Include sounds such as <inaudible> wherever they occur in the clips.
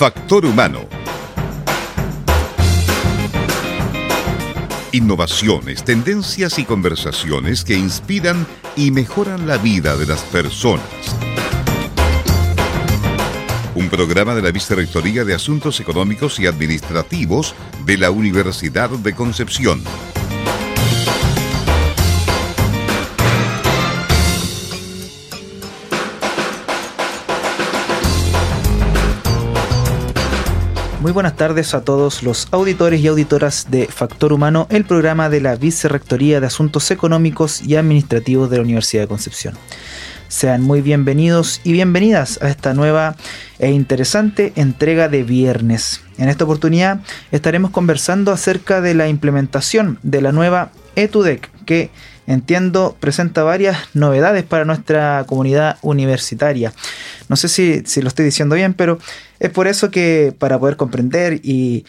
Factor Humano. Innovaciones, tendencias y conversaciones que inspiran y mejoran la vida de las personas. Un programa de la Vicerrectoría de Asuntos Económicos y Administrativos de la Universidad de Concepción. Muy buenas tardes a todos los auditores y auditoras de Factor Humano, el programa de la Vicerrectoría de Asuntos Económicos y Administrativos de la Universidad de Concepción. Sean muy bienvenidos y bienvenidas a esta nueva e interesante entrega de viernes. En esta oportunidad estaremos conversando acerca de la implementación de la nueva ETUDEC que entiendo presenta varias novedades para nuestra comunidad universitaria. No sé si, si, lo estoy diciendo bien, pero es por eso que para poder comprender y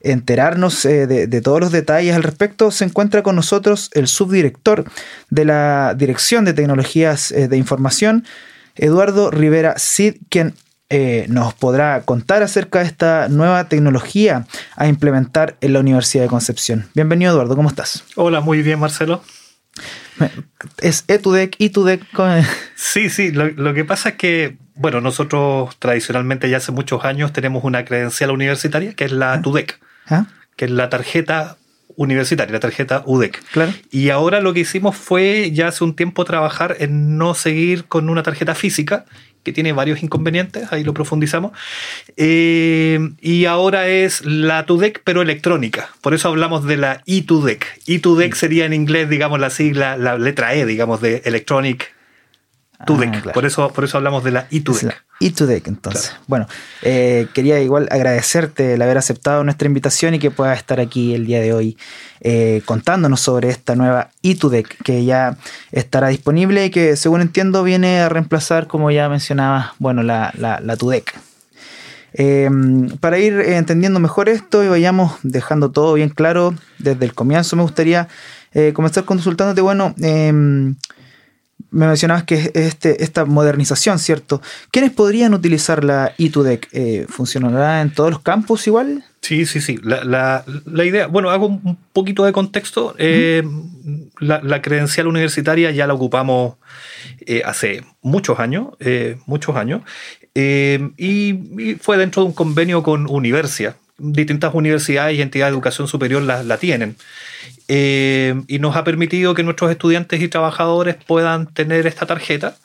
enterarnos eh, de, todos los detalles al respecto, se encuentra con nosotros el subdirector de la Dirección de Tecnologías eh, de Información, Eduardo Rivera Cid, quien eh, nos podrá contar acerca de esta nueva tecnología a implementar en la Universidad de Concepción. Bienvenido Eduardo, ¿cómo estás? Hola, muy bien Marcelo. ¿Es ETUDEC, ETUDEC? Sí, sí, lo, que pasa es que, bueno, nosotros tradicionalmente ya hace muchos años tenemos una credencial universitaria que es la TUDEC, ¿Ah? que es la tarjeta universitaria, la tarjeta UDEC. Claro. Y ahora lo que hicimos fue ya hace un tiempo trabajar en no seguir con una tarjeta física que tiene varios inconvenientes, ahí lo profundizamos. Eh, y ahora es la TUDEC, pero electrónica. Por eso hablamos de la e-TUDEC. e-TUDEC sería en inglés, digamos, la sigla, la letra E, digamos, de Electronic TUDEC. Ah, por, eso, por eso hablamos de la e-TUDEC. E2Deck, entonces. Bueno, eh, quería igual agradecerte el haber aceptado nuestra invitación y que puedas estar aquí el día de hoy eh, contándonos sobre esta nueva E2Deck que ya estará disponible y que, según entiendo, viene a reemplazar, como ya mencionaba, bueno, la, la, la TUDEC. Em, para ir entendiendo mejor esto y vayamos dejando todo bien claro desde el comienzo, me gustaría eh, comenzar consultándote, bueno, em, me mencionabas que este, esta modernización, ¿cierto? ¿Quiénes podrían utilizar la E2Deck? Eh, ¿Funcionará en todos los campus igual? Sí, sí, sí. La, idea, bueno, hago un poquito de contexto. Eh, la, credencial universitaria ya la ocupamos eh, hace muchos años, muchos años, y, fue dentro de un convenio con Universia. Distintas universidades y entidades de educación superior la, la tienen. Eh, y nos ha permitido que nuestros estudiantes y trabajadores puedan tener esta tarjeta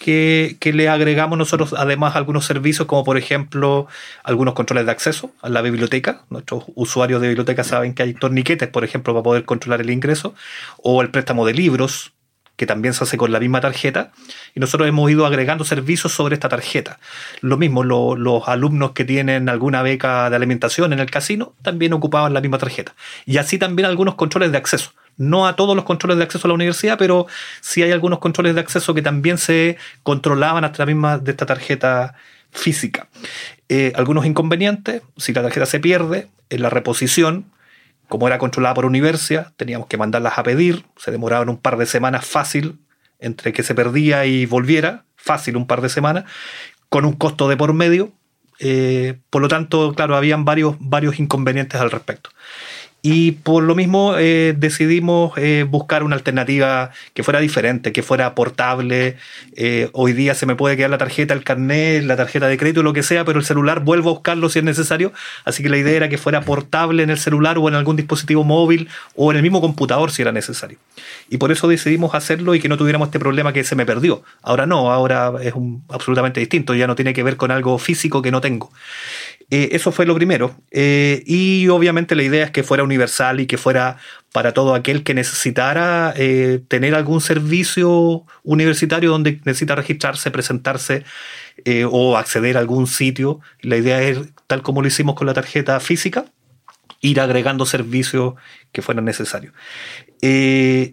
que, le agregamos nosotros además algunos servicios como por ejemplo algunos controles de acceso a la biblioteca. Nuestros usuarios de biblioteca saben que hay torniquetes, por ejemplo, para poder controlar el ingreso, o el préstamo de libros, que también se hace con la misma tarjeta, y nosotros hemos ido agregando servicios sobre esta tarjeta. Lo mismo, los alumnos que tienen alguna beca de alimentación en el casino también ocupaban la misma tarjeta. Y así también algunos controles de acceso. No a todos los controles de acceso a la universidad, pero sí hay algunos controles de acceso que también se controlaban hasta la misma de esta tarjeta física. Eh, algunos inconvenientes, si la tarjeta se pierde, en la reposición, como era controlada por Universia, teníamos que mandarlas a pedir, se demoraban un par de semanas fácil entre que se perdía y volviera, fácil un par de semanas, con un costo de por medio. Eh, por lo tanto, claro, habían varios, varios inconvenientes al respecto. Y por lo mismo eh, decidimos eh, buscar una alternativa que fuera diferente, que fuera portable. Eh, hoy día se me puede quedar la tarjeta, el carnet, la tarjeta de crédito, lo que sea, pero el celular vuelvo a buscarlo si es necesario. Así que la idea era que fuera portable en el celular o en algún dispositivo móvil o en el mismo computador si era necesario. Y por eso decidimos hacerlo y que no tuviéramos este problema que se me perdió. Ahora no, ahora es un, absolutamente distinto, ya no tiene que ver con algo físico que no tengo. Eh, eso fue lo primero. Eh, y obviamente la idea es que fuera universal y que fuera para todo aquel que necesitara eh, tener algún servicio universitario donde necesita registrarse, presentarse o acceder a algún sitio. La idea es, tal como lo hicimos con la tarjeta física, ir agregando servicios que fueran necesarios.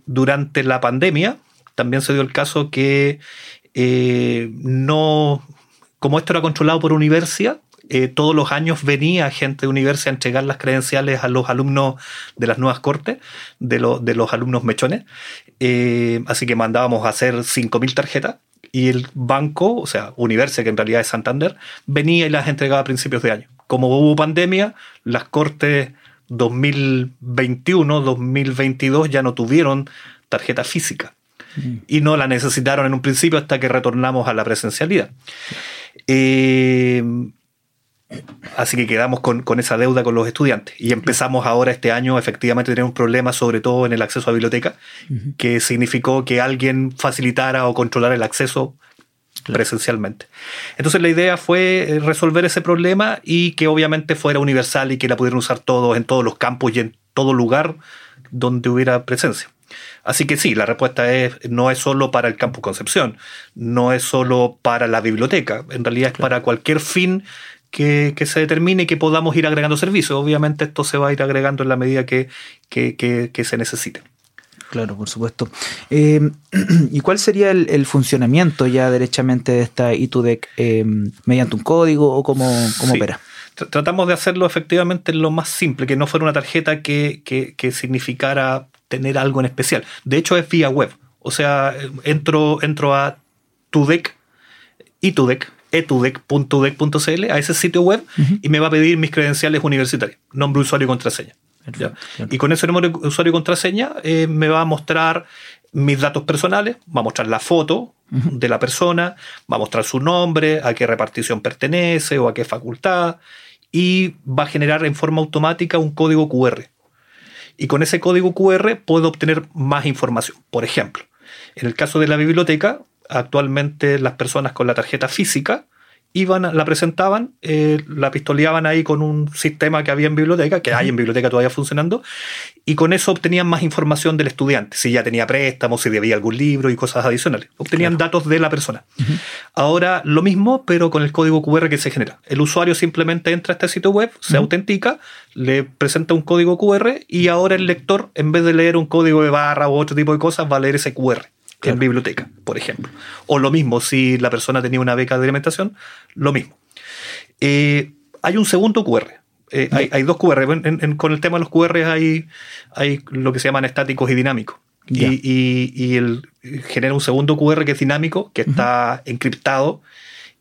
durante la pandemia también se dio el caso que no, como esto era controlado por universidad, eh, todos los años venía gente de Universidad a entregar las credenciales a los alumnos de las nuevas cortes, de, de los alumnos mechones. Eh, así que mandábamos a hacer 5.000 tarjetas y el banco, o sea, Universe, que en realidad es Santander, venía y las entregaba a principios de año. Como hubo pandemia, las cortes 2021, 2022 ya no tuvieron tarjeta física mm. y no la necesitaron en un principio hasta que retornamos a la presencialidad. Eh, Así que quedamos con, esa deuda con los estudiantes. Y empezamos ahora este año efectivamente a tener un problema, sobre todo en el acceso a biblioteca, que significó que alguien facilitara o controlara el acceso presencialmente. Entonces la idea fue eh, resolver ese problema y que obviamente fuera universal y que la pudieran usar todos en todos los campos y en todo lugar donde hubiera presencia. Así que sí, la respuesta es no es solo para el campus Concepción, no es solo para la biblioteca, en realidad es para cualquier fin que, se determine y que podamos ir agregando servicios. Obviamente esto se va a ir agregando en la medida que, se necesite. Claro, por supuesto. Eh, <clears throat> ¿Y cuál sería el, funcionamiento ya derechamente de esta ITUDEC? Eh, ¿Mediante un código o cómo, opera? Tratamos de hacerlo efectivamente lo más simple, que no fuera una tarjeta que, que, significara tener algo en especial. De hecho, es vía web. O sea, entro, entro a TUDEC, ITUDEC, etudec.udec.cl, a ese sitio web, y me va a pedir mis credenciales universitarias, nombre, usuario y contraseña. Y con ese nombre, usuario y contraseña eh, me va a mostrar mis datos personales, va a mostrar la foto de la persona, va a mostrar su nombre, a qué repartición pertenece o a qué facultad, y va a generar en forma automática un código QR. Y con ese código QR puedo obtener más información. Por ejemplo, en el caso de la biblioteca, actualmente las personas con la tarjeta física iban, la presentaban, eh, la pistoleaban ahí con un sistema que había en biblioteca, que hay en biblioteca todavía funcionando, y con eso obtenían más información del estudiante, si ya tenía préstamos, si debía algún libro y cosas adicionales. Obtenían datos de la persona. Ahora lo mismo, pero con el código QR que se genera. El usuario simplemente entra a este sitio web, se autentica, le presenta un código QR y ahora el lector, en vez de leer un código de barra u otro tipo de cosas, va a leer ese QR en biblioteca, por ejemplo. O lo mismo, si la persona tenía una beca de alimentación, lo mismo. Eh, hay un segundo QR. Eh, hay, dos QR. con el tema de los QR hay, hay lo que se llaman estáticos y dinámicos. Y, el, genera un segundo QR que es dinámico, que está encriptado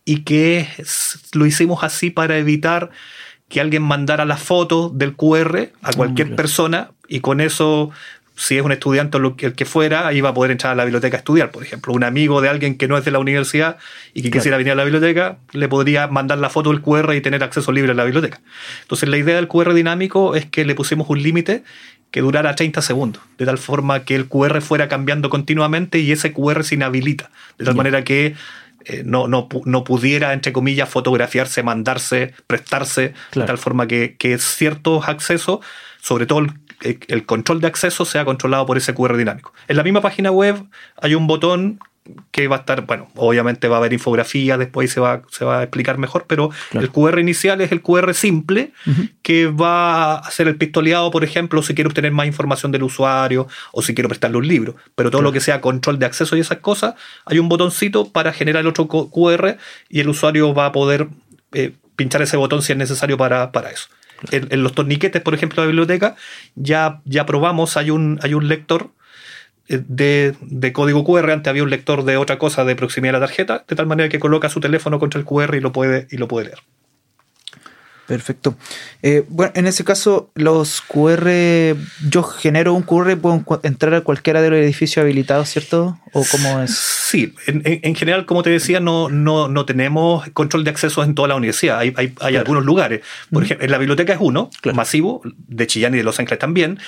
y que lo hicimos así para evitar que alguien mandara la foto del QR a cualquier ah, persona y con eso si es un estudiante o el que fuera, ahí va a poder entrar a la biblioteca a estudiar. Por ejemplo, un amigo de alguien que no es de la universidad y que quisiera venir a la biblioteca, le podría mandar la foto del QR y tener acceso libre a la biblioteca. Entonces, la idea del QR dinámico es que le pusimos un límite que durara 30 segundos, de tal forma que el QR fuera cambiando continuamente y ese QR se inhabilita, de tal manera que eh, no, no, no, pudiera, entre comillas, fotografiarse, mandarse, prestarse, de tal forma que, que ciertos accesos, sobre todo el el control de acceso sea controlado por ese QR dinámico. En la misma página web hay un botón que va a estar, bueno, obviamente va a haber infografía, después se va, se va a explicar mejor, pero el QR inicial es el QR simple que va a hacer el pistoleado, por ejemplo, si quiero obtener más información del usuario o si quiero prestarle un libro. Pero todo lo que sea control de acceso y esas cosas, hay un botoncito para generar el otro QR y el usuario va a poder eh, pinchar ese botón si es necesario para, para eso. En, los torniquetes, por ejemplo, de la biblioteca, ya, ya probamos, hay un, hay un lector eh, de, de, código QR, antes había un lector de otra cosa de proximidad de la tarjeta, de tal manera que coloca su teléfono contra el QR y lo puede, y lo puede leer. Perfecto. Eh, bueno, en ese caso, los QR, yo genero un QR, puedo entrar a cualquiera de los edificios habilitados, ¿cierto? ¿O cómo es? Sí, en, general, como te decía, no, no, no, tenemos control de acceso en toda la universidad. Hay, hay, hay algunos lugares. Por ejemplo, en la biblioteca es uno, masivo, de Chillán y de Los Ángeles también.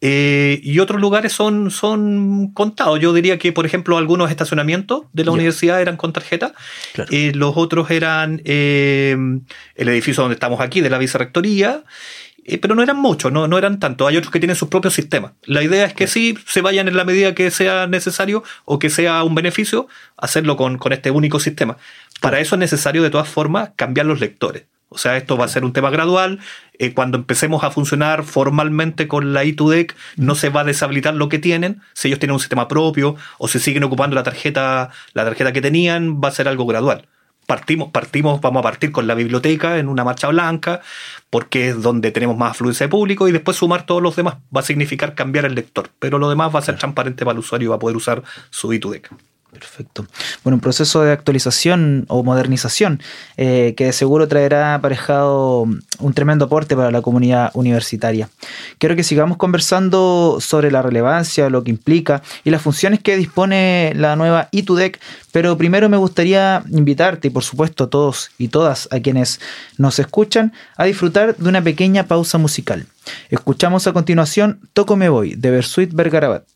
Eh, y otros lugares son, son contados. Yo diría que, por ejemplo, algunos estacionamientos de la universidad eran con tarjeta. y los otros eran eh, el edificio donde estamos aquí, de la vicerrectoría, eh, pero no eran muchos, no, no eran tantos. Hay otros que tienen sus propios sistemas. La idea es que sí se vayan en la medida que sea necesario o que sea un beneficio hacerlo con, este único sistema. Para eso es necesario, de todas formas, cambiar los lectores. O sea, esto va a ser un tema gradual. Eh, cuando empecemos a funcionar formalmente con la I2DEC, no se va a deshabilitar lo que tienen. Si ellos tienen un sistema propio o si siguen ocupando la tarjeta, la tarjeta que tenían, va a ser algo gradual partimos, partimos, vamos a partir con la biblioteca en una marcha blanca, porque es donde tenemos más afluencia de público, y después sumar todos los demás va a significar cambiar el lector, pero lo demás va a ser transparente para el usuario y va a poder usar su ITUDEC. Perfecto. Bueno, un proceso de actualización o modernización eh, que de seguro traerá aparejado un tremendo aporte para la comunidad universitaria. Quiero que sigamos conversando sobre la relevancia, lo que implica y las funciones que dispone la nueva ITUDEC, pero primero me gustaría invitarte y por supuesto a todos y todas a quienes nos escuchan a disfrutar de una pequeña pausa musical. Escuchamos a continuación Toco Me Voy de Bersuit Bergarabat.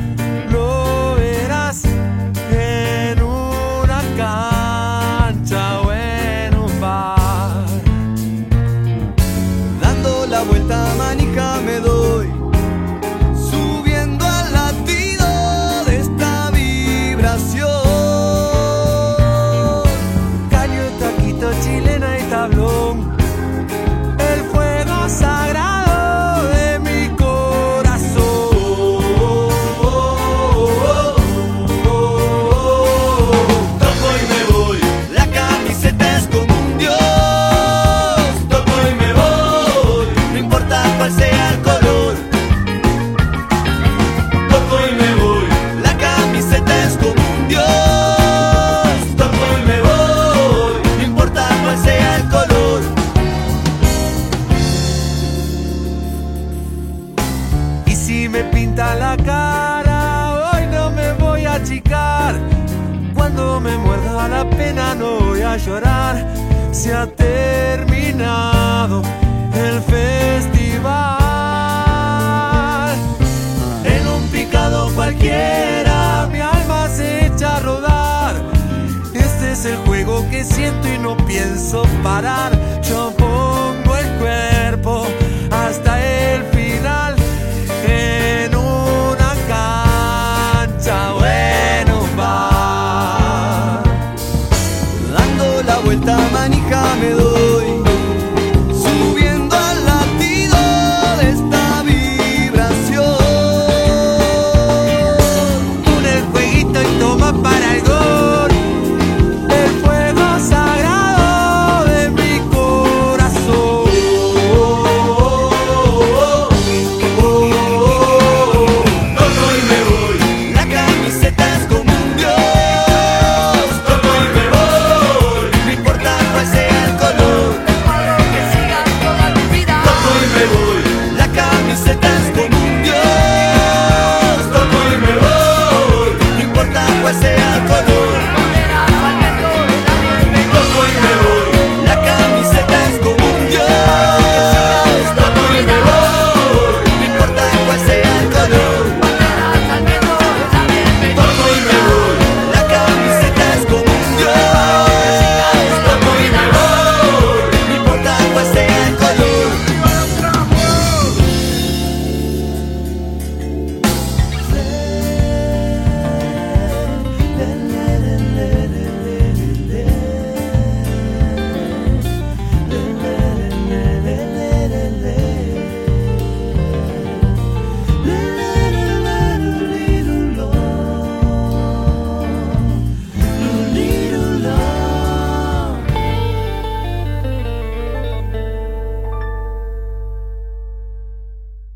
pinta la cara, hoy no me voy a achicar. Cuando me muerda la pena no voy a llorar. Se ha terminado el festival. En un picado cualquiera mi alma se echa a rodar. Este es el juego que siento y no pienso parar. Yo pongo el cuerpo hasta el final.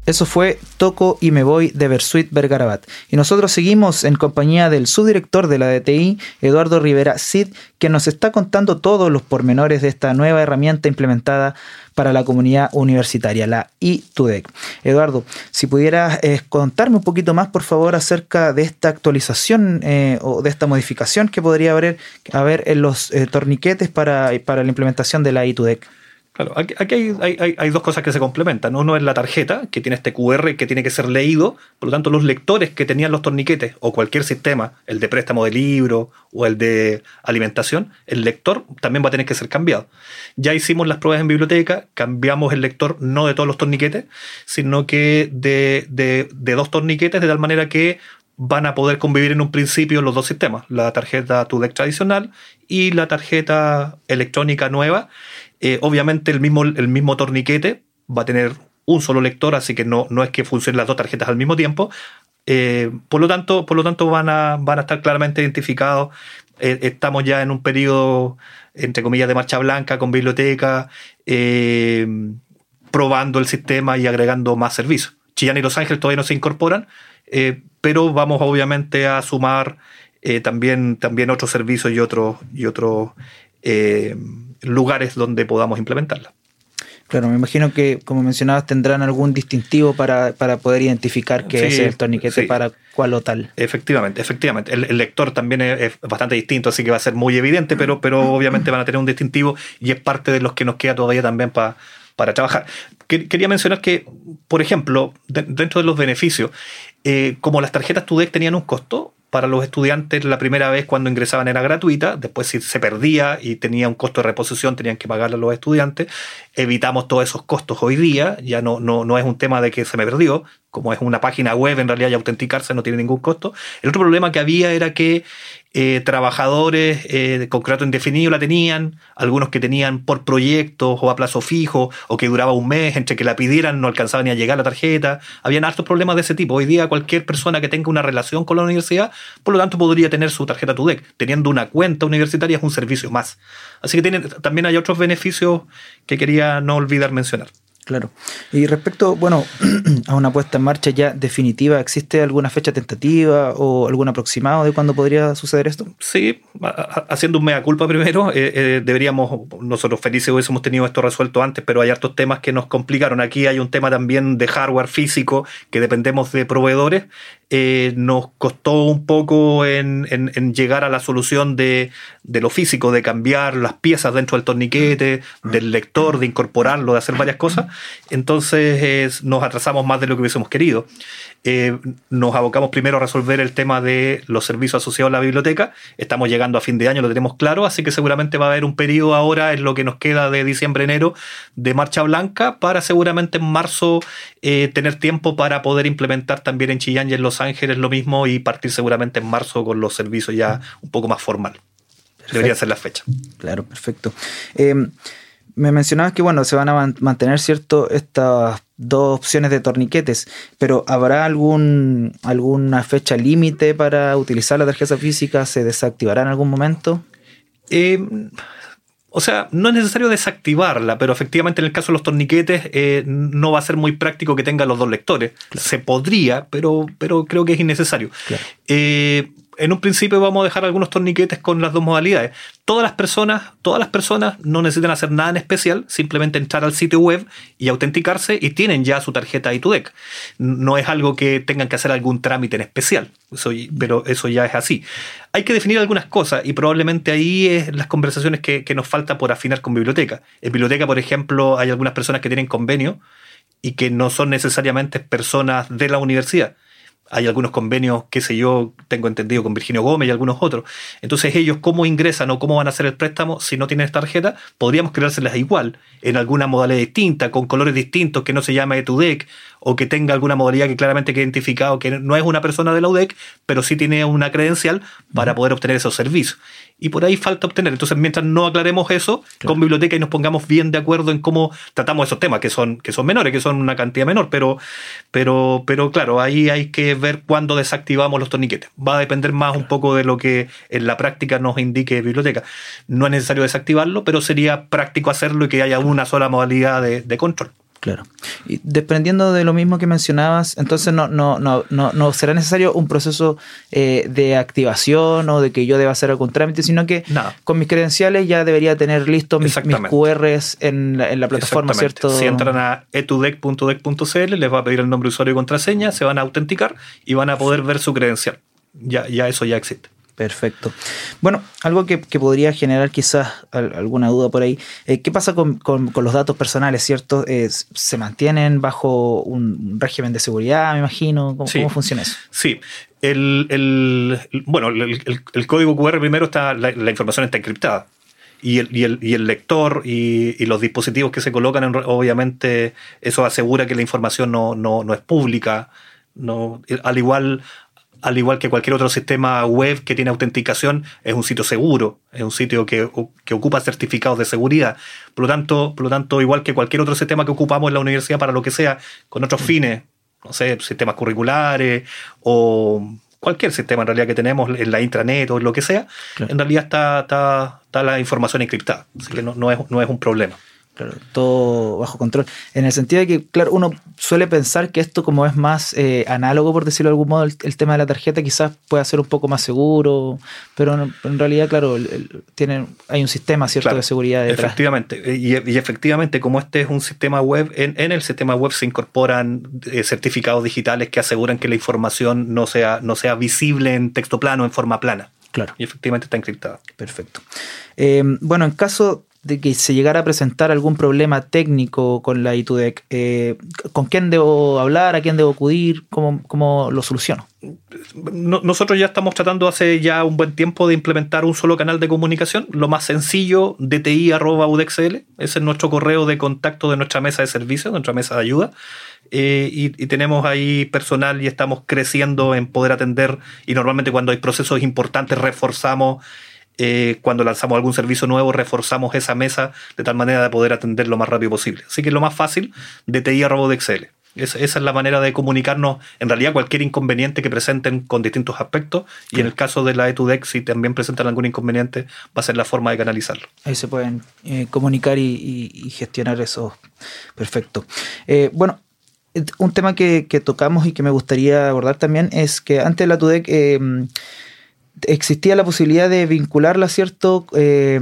Eso fue Toco y me voy de Bersuit Bergarabat. Y nosotros seguimos en compañía del subdirector de la DTI, Eduardo Rivera Cid, que nos está contando todos los pormenores de esta nueva herramienta implementada para la comunidad universitaria, la ITUDEC. Eduardo, si pudieras eh, contarme un poquito más, por favor, acerca de esta actualización eh, o de esta modificación que podría haber, haber en los eh, torniquetes para, para la implementación de la ITUDEC. Claro, aquí, hay, dos cosas que se complementan. Uno es la tarjeta, que tiene este QR que tiene que ser leído. Por lo tanto, los lectores que tenían los torniquetes o cualquier sistema, el de préstamo de libro o el de alimentación, el lector también va a tener que ser cambiado. Ya hicimos las pruebas en biblioteca, cambiamos el lector no de todos los torniquetes, sino que de, dos torniquetes, de tal manera que van a poder convivir en un principio los dos sistemas, la tarjeta TUDEC tradicional y la tarjeta electrónica nueva eh, obviamente el mismo, el mismo torniquete va a tener un solo lector, así que no, no es que funcionen las dos tarjetas al mismo tiempo. Eh, por lo tanto, por lo tanto van, a, van a estar claramente identificados. Eh, estamos ya en un periodo, entre comillas, de marcha blanca con biblioteca, probando el sistema y agregando más servicios. Chillán y Los Ángeles todavía no se incorporan, pero vamos obviamente a sumar también, también otros servicios y otros y otros lugares donde podamos implementarla. Claro, me imagino que, como mencionabas, tendrán algún distintivo para, poder identificar qué es el torniquete para cuál o tal. Efectivamente, efectivamente. El, lector también es, bastante distinto, así que va a ser muy evidente, pero, pero obviamente van a tener un distintivo y es parte de los que nos queda todavía también para para trabajar. Quería mencionar que, por ejemplo, dentro de los beneficios, eh, como las tarjetas TUDEC tenían un costo, para los estudiantes la primera vez cuando ingresaban era gratuita, después si se perdía y tenía un costo de reposición tenían que pagarle a los estudiantes. Evitamos todos esos costos hoy día, ya no, no, no es un tema de que se me perdió, como es una página web en realidad y autenticarse no tiene ningún costo. El otro problema que había era que eh, trabajadores eh, de contrato indefinido la tenían, algunos que tenían por proyectos o a plazo fijo, o que duraba un mes, entre que la pidieran no alcanzaba ni a llegar la tarjeta. Habían hartos problemas de ese tipo. Hoy día cualquier persona que tenga una relación con la universidad, por lo tanto podría tener su tarjeta TUDEC. Teniendo una cuenta universitaria es un servicio más. Así que también hay otros beneficios que quería no olvidar mencionar. Claro. Y respecto, bueno, <clears throat> a una puesta en marcha ya definitiva, ¿existe alguna fecha tentativa o algún aproximado de cuándo podría suceder esto? Sí, haciendo un mea culpa primero, eh, eh, deberíamos, nosotros felices hubiésemos tenido esto resuelto antes, pero hay hartos temas que nos complicaron. Aquí hay un tema también de hardware físico, que dependemos de proveedores. Eh, nos costó un poco en, llegar a la solución de, de, lo físico, de cambiar las piezas dentro del torniquete, del lector, de incorporarlo, de hacer varias cosas. Entonces nos atrasamos más de lo que hubiésemos querido. Eh, nos abocamos primero a resolver el tema de los servicios asociados a la biblioteca. Estamos llegando a fin de año, lo tenemos claro, así que seguramente va a haber un periodo ahora, en lo que nos queda de diciembre-enero, de marcha blanca, para seguramente en marzo eh, tener tiempo para poder implementar también en Chillán y en Los Ángeles lo mismo y partir seguramente en marzo con los servicios ya un poco más formal. Debería ser la fecha. Claro, perfecto. Eh, me mencionabas que bueno, se van a mantener cierto estas dos opciones de torniquetes, pero ¿habrá algún alguna fecha límite para utilizar la tarjeta física? ¿Se desactivará en algún momento? Eh, o sea, no es necesario desactivarla, pero efectivamente en el caso de los torniquetes eh, no va a ser muy práctico que tenga los dos lectores. Se podría, pero, pero creo que es innecesario. Eh, en un principio vamos a dejar algunos torniquetes con las dos modalidades. Todas las personas, todas las personas no necesitan hacer nada en especial, simplemente entrar al sitio web y autenticarse y tienen ya su tarjeta ITUDEC. No es algo que tengan que hacer algún trámite en especial, pero eso ya es así. Hay que definir algunas cosas y probablemente ahí es las conversaciones que, que nos falta por afinar con biblioteca. En biblioteca, por ejemplo, hay algunas personas que tienen convenio y que no son necesariamente personas de la universidad hay algunos convenios, qué sé yo, tengo entendido con Virginio Gómez y algunos otros. Entonces ellos cómo ingresan o cómo van a hacer el préstamo si no tienen tarjeta, podríamos creárselas igual, en alguna modalidad distinta, con colores distintos, que no se llame ETUDEC o que tenga alguna modalidad que claramente quede identificado que no es una persona de la UDEC, pero sí tiene una credencial para poder obtener esos servicios. Y por ahí falta obtener. Entonces, mientras no aclaremos eso con biblioteca y nos pongamos bien de acuerdo en cómo tratamos esos temas, que son, que son menores, que son una cantidad menor, pero, pero, pero claro, ahí hay que ver cuándo desactivamos los torniquetes. Va a depender más un poco de lo que en la práctica nos indique biblioteca. No es necesario desactivarlo, pero sería práctico hacerlo y que haya una sola modalidad de control. Claro. Y desprendiendo de lo mismo que mencionabas, entonces no, no, no, no, no será necesario un proceso eh, de activación o de que yo deba hacer algún trámite, sino que con mis credenciales ya debería tener listos mis, QRs en la, en la plataforma, ¿cierto? Si entran a etudec.dec.cl, les va a pedir el nombre, usuario y contraseña, se van a autenticar y van a poder ver su credencial. Ya, ya eso ya existe. Perfecto. Bueno, algo que, podría generar quizás alguna duda por ahí. Eh, ¿Qué pasa con, los datos personales, cierto? Eh, ¿Se mantienen bajo un régimen de seguridad, me imagino? ¿Cómo, funciona eso? Sí. El, bueno, el, código QR primero está, la, información está encriptada. Y el, y el, y el lector y, los dispositivos que se colocan, obviamente, eso asegura que la información no, no, no es pública. No, al igual al igual que cualquier otro sistema web que tiene autenticación, es un sitio seguro, es un sitio que, ocupa certificados de seguridad. Por lo, tanto, por lo tanto, igual que cualquier otro sistema que ocupamos en la universidad para lo que sea, con otros mm. fines, no sé, sistemas curriculares o cualquier sistema en realidad que tenemos en la intranet o lo que sea, en realidad está, está, la información encriptada. Así que no, es, no es un problema. Claro, todo bajo control. En el sentido de que, claro, uno suele pensar que esto como es más eh, análogo, por decirlo de algún modo, el, tema de la tarjeta quizás pueda ser un poco más seguro, pero en, realidad, claro, hay un sistema cierto de seguridad detrás. Efectivamente, y, efectivamente, como este es un sistema web, en, el sistema web se incorporan eh, certificados digitales que aseguran que la información no sea, no sea visible en texto plano, en forma plana. Claro. Y efectivamente está encriptada. Perfecto. Eh, bueno, en caso de que se llegara a presentar algún problema técnico con la ITUDEC, eh, ¿con quién debo hablar? ¿A quién debo acudir? ¿Cómo, lo soluciono? nosotros ya estamos tratando hace ya un buen tiempo de implementar un solo canal de comunicación, lo más sencillo, dti.udexl, ese es nuestro correo de contacto de nuestra mesa de servicio, nuestra mesa de ayuda. Eh, y, tenemos ahí personal y estamos creciendo en poder atender y normalmente cuando hay procesos importantes reforzamos eh, cuando lanzamos algún servicio nuevo, reforzamos esa mesa de tal manera de poder atender lo más rápido posible. Así que lo más fácil, DTI arroba de Excel. Esa, es la manera de comunicarnos, en realidad, cualquier inconveniente que presenten con distintos aspectos. Y en el caso de la ETUDEX, si también presentan algún inconveniente, va a ser la forma de canalizarlo. Ahí se pueden eh, comunicar y, gestionar eso. Perfecto. Eh, bueno, un tema que, tocamos y que me gustaría abordar también es que antes de la ETUDEC existía la posibilidad de vincularla, ¿cierto?, eh,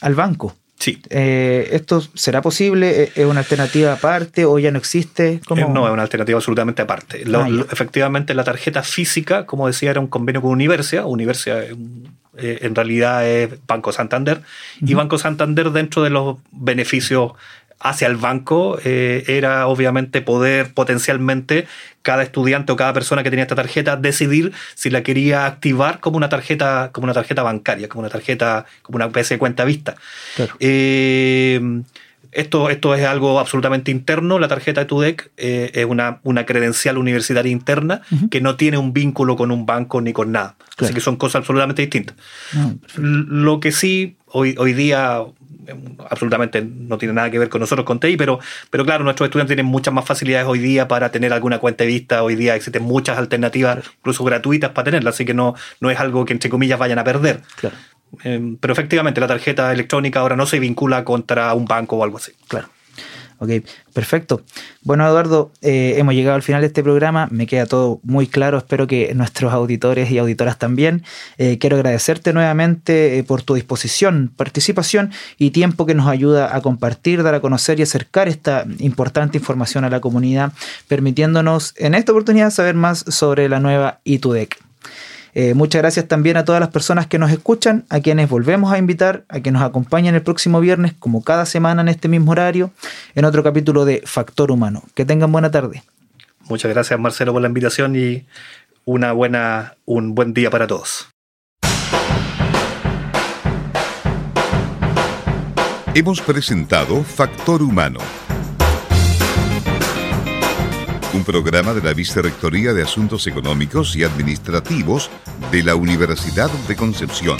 al banco. Sí. Eh, ¿Esto será posible? ¿Es una alternativa aparte o ya no existe? Eh, no, es una alternativa absolutamente aparte. Ah, efectivamente, la tarjeta física, como decía, era un convenio con Universia. Universia en realidad es Banco Santander. Y Banco Santander, dentro de los beneficios hacia el banco eh, era obviamente poder potencialmente cada estudiante o cada persona que tenía esta tarjeta decidir si la quería activar como una tarjeta como una tarjeta bancaria como una tarjeta como una especie de cuenta vista eh, esto, esto es algo absolutamente interno. La tarjeta de TUDEC eh, es una, una, credencial universitaria interna que no tiene un vínculo con un banco ni con nada. Así que son cosas absolutamente distintas. Ah, Lo que sí, hoy, hoy día absolutamente no tiene nada que ver con nosotros con TI, pero, pero claro, nuestros estudiantes tienen muchas más facilidades hoy día para tener alguna cuenta de vista. Hoy día existen muchas alternativas, incluso gratuitas, para tenerla, así que no, no es algo que entre comillas vayan a perder. Em, pero efectivamente la tarjeta electrónica ahora no se vincula contra un banco o algo así. Claro. Ok, perfecto. Bueno, Eduardo, eh, hemos llegado al final de este programa. Me queda todo muy claro. Espero que nuestros auditores y auditoras también. Eh, quiero agradecerte nuevamente eh, por tu disposición, participación y tiempo que nos ayuda a compartir, dar a conocer y acercar esta importante información a la comunidad, permitiéndonos en esta oportunidad saber más sobre la nueva ITUDEC. Eh, muchas gracias también a todas las personas que nos escuchan, a quienes volvemos a invitar a que nos acompañen el próximo viernes, como cada semana en este mismo horario, en otro capítulo de Factor Humano. Que tengan buena tarde. Muchas gracias Marcelo por la invitación y una buena, un buen día para todos. Hemos presentado Factor Humano un programa de la Vicerrectoría de Asuntos Económicos y Administrativos de la Universidad de Concepción.